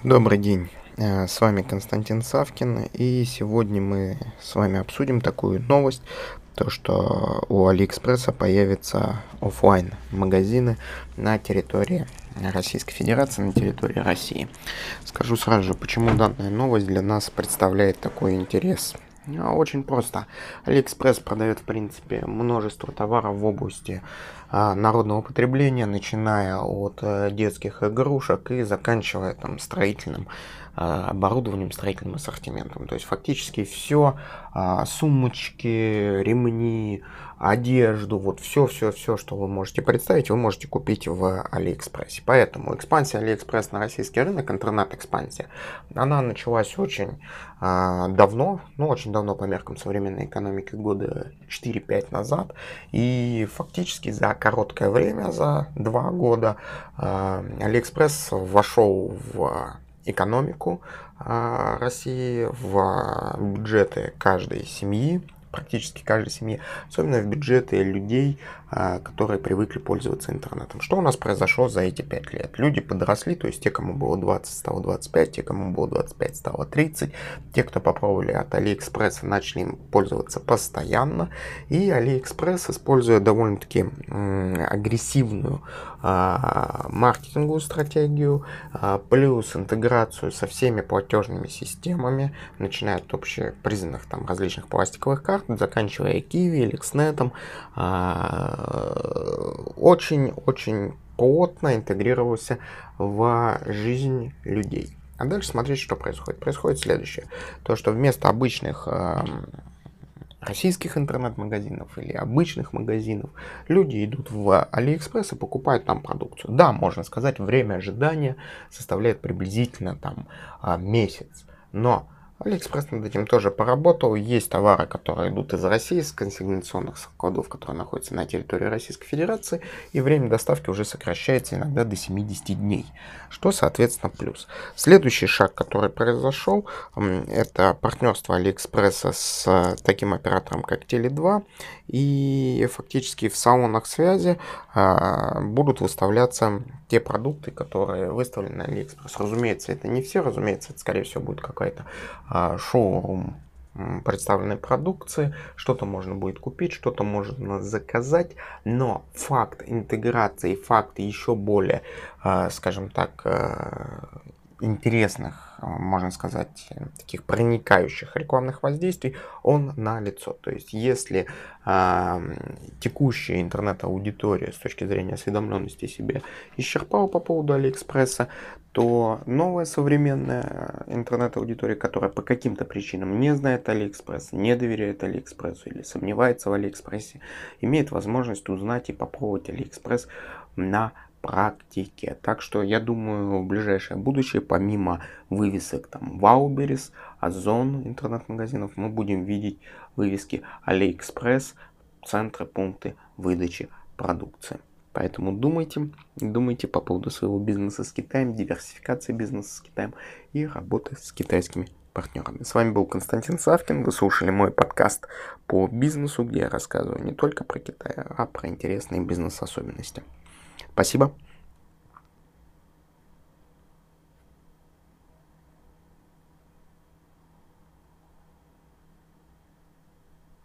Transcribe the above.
Добрый день, э, с вами Константин Савкин, и сегодня мы с вами обсудим такую новость, то что у Алиэкспресса появятся офлайн магазины на территории Российской Федерации, на территории России. Скажу сразу же, почему данная новость для нас представляет такой интерес. А, очень просто. Алиэкспресс продает, в принципе, множество товаров в области а, народного потребления, начиная от а, детских игрушек и заканчивая там строительным а, оборудованием, строительным ассортиментом. То есть фактически все, а, сумочки, ремни, одежду, вот все-все-все, что вы можете представить, вы можете купить в Алиэкспрессе. Поэтому экспансия Алиэкспресс на российский рынок, интернет-экспансия, она началась очень давно, ну очень давно по меркам современной экономики, года 4-5 назад. И фактически за короткое время, за два года, Алиэкспресс вошел в экономику а, России, в бюджеты каждой семьи, практически каждой семье, особенно в бюджеты людей, а, которые привыкли пользоваться интернетом. Что у нас произошло за эти 5 лет? Люди подросли, то есть те, кому было 20, стало 25, те, кому было 25, стало 30. Те, кто попробовали от Алиэкспресса, начали им пользоваться постоянно. И Алиэкспресс, используя довольно-таки агрессивную а, маркетинговую стратегию, а, плюс интеграцию со всеми платежными системами, начиная от общепризнанных там различных пластиковых карт, заканчивая Kiwi, LexNet, очень-очень плотно интегрировался в жизнь людей. А дальше смотрите, что происходит. Происходит следующее. То, что вместо обычных э, российских интернет-магазинов или обычных магазинов люди идут в Алиэкспресс и покупают там продукцию. Да, можно сказать, время ожидания составляет приблизительно там э, месяц. Но Алиэкспресс над этим тоже поработал. Есть товары, которые идут из России, с консигнационных складов, которые находятся на территории Российской Федерации, и время доставки уже сокращается иногда до 7-10 дней, что, соответственно, плюс. Следующий шаг, который произошел, это партнерство Алиэкспресса с таким оператором, как Теле2, и фактически в салонах связи а, будут выставляться те продукты, которые выставлены на Алиэкспресс. Разумеется, это не все, разумеется, это, скорее всего, будет какая-то а, шоурум представленной продукции, что-то можно будет купить, что-то можно заказать, но факт интеграции, факт еще более, а, скажем так, интересных, э, можно сказать, таких проникающих рекламных воздействий, он на лицо. То есть, если э, текущая интернет-аудитория с точки зрения осведомленности себе исчерпала по поводу Алиэкспресса, то новая современная интернет-аудитория, которая по каким-то причинам не знает Алиэкспресс, не доверяет Алиэкспрессу или сомневается в Алиэкспрессе, имеет возможность узнать и попробовать Алиэкспресс на практике. Так что я думаю, в ближайшее будущее, помимо вывесок там Wildberries, Озон интернет-магазинов, мы будем видеть вывески AliExpress, центры, пункты выдачи продукции. Поэтому думайте, думайте по поводу своего бизнеса с Китаем, диверсификации бизнеса с Китаем и работы с китайскими партнерами. С вами был Константин Савкин. Вы слушали мой подкаст по бизнесу, где я рассказываю не только про Китай, а про интересные бизнес-особенности. Спасибо.